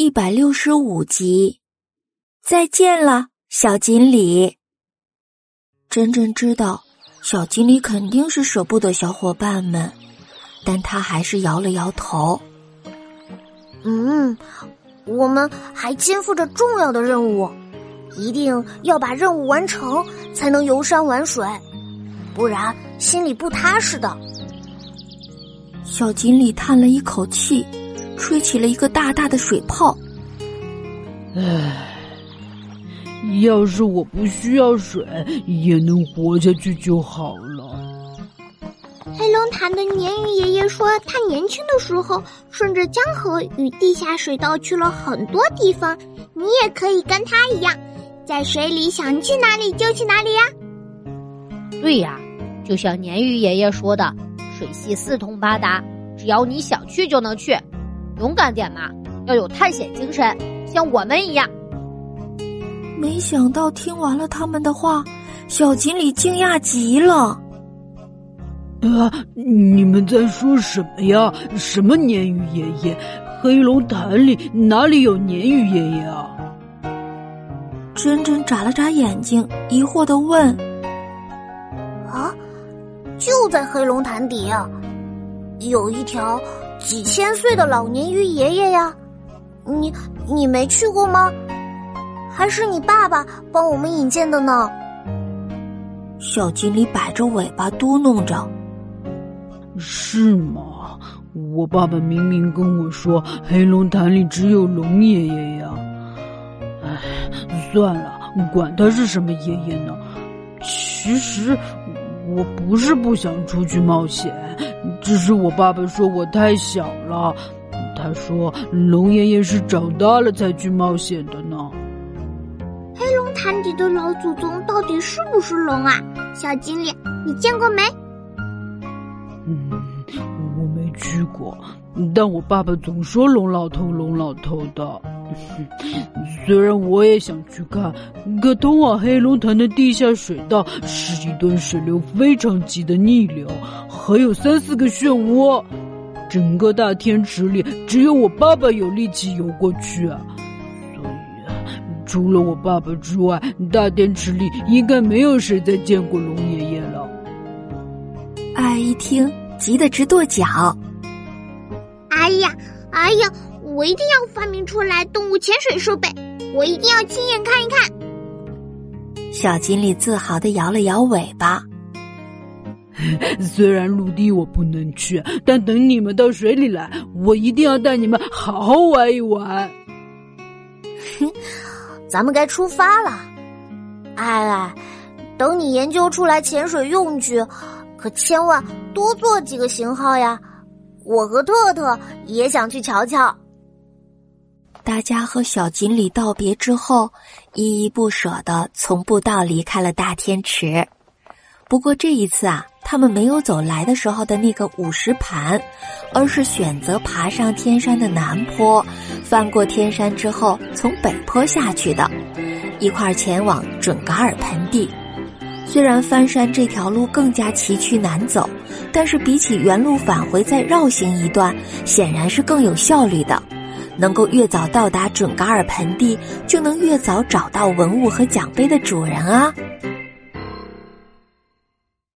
一百六十五集，再见了，小锦鲤。真真知道，小锦鲤肯定是舍不得小伙伴们，但他还是摇了摇头。嗯，我们还肩负着重要的任务，一定要把任务完成，才能游山玩水，不然心里不踏实的。小锦鲤叹了一口气。吹起了一个大大的水泡。唉，要是我不需要水，也能活下去就好了。黑龙潭的鲶鱼爷爷说，他年轻的时候顺着江河与地下水道去了很多地方。你也可以跟他一样，在水里想去哪里就去哪里呀。对呀，就像鲶鱼爷爷说的，水系四通八达，只要你想去就能去。勇敢点嘛，要有探险精神，像我们一样。没想到听完了他们的话，小锦鲤惊讶极了。啊！你们在说什么呀？什么鲶鱼爷爷？黑龙潭里哪里有鲶鱼爷爷啊？珍珍眨了眨眼睛，疑惑的问：“啊，就在黑龙潭底，有一条。”几千岁的老年鱼爷爷呀，你你没去过吗？还是你爸爸帮我们引荐的呢？小锦鲤摆着尾巴嘟哝着：“是吗？我爸爸明明跟我说黑龙潭里只有龙爷爷呀。哎，算了，管他是什么爷爷呢。其实我不是不想出去冒险。”只是我爸爸说我太小了，他说龙爷爷是长大了才去冒险的呢。黑龙潭底的老祖宗到底是不是龙啊？小精灵，你见过没？嗯，我没去过，但我爸爸总说龙老头，龙老头的。虽然我也想去看，可通往黑龙潭的地下水道是一段水流非常急的逆流，还有三四个漩涡，整个大天池里只有我爸爸有力气游过去啊。所以，除了我爸爸之外，大天池里应该没有谁再见过龙爷爷了。爱一听，急得直跺脚。哎呀，哎呀！我一定要发明出来动物潜水设备，我一定要亲眼看一看。小锦鲤自豪的摇了摇尾巴。虽然陆地我不能去，但等你们到水里来，我一定要带你们好好玩一玩。哼，咱们该出发了。哎哎，等你研究出来潜水用具，可千万多做几个型号呀！我和特特也想去瞧瞧。大家和小锦鲤道别之后，依依不舍的从步道离开了大天池。不过这一次啊，他们没有走来的时候的那个五十盘，而是选择爬上天山的南坡，翻过天山之后从北坡下去的，一块前往准噶尔盆地。虽然翻山这条路更加崎岖难走，但是比起原路返回再绕行一段，显然是更有效率的。能够越早到达准噶尔盆地，就能越早找到文物和奖杯的主人啊。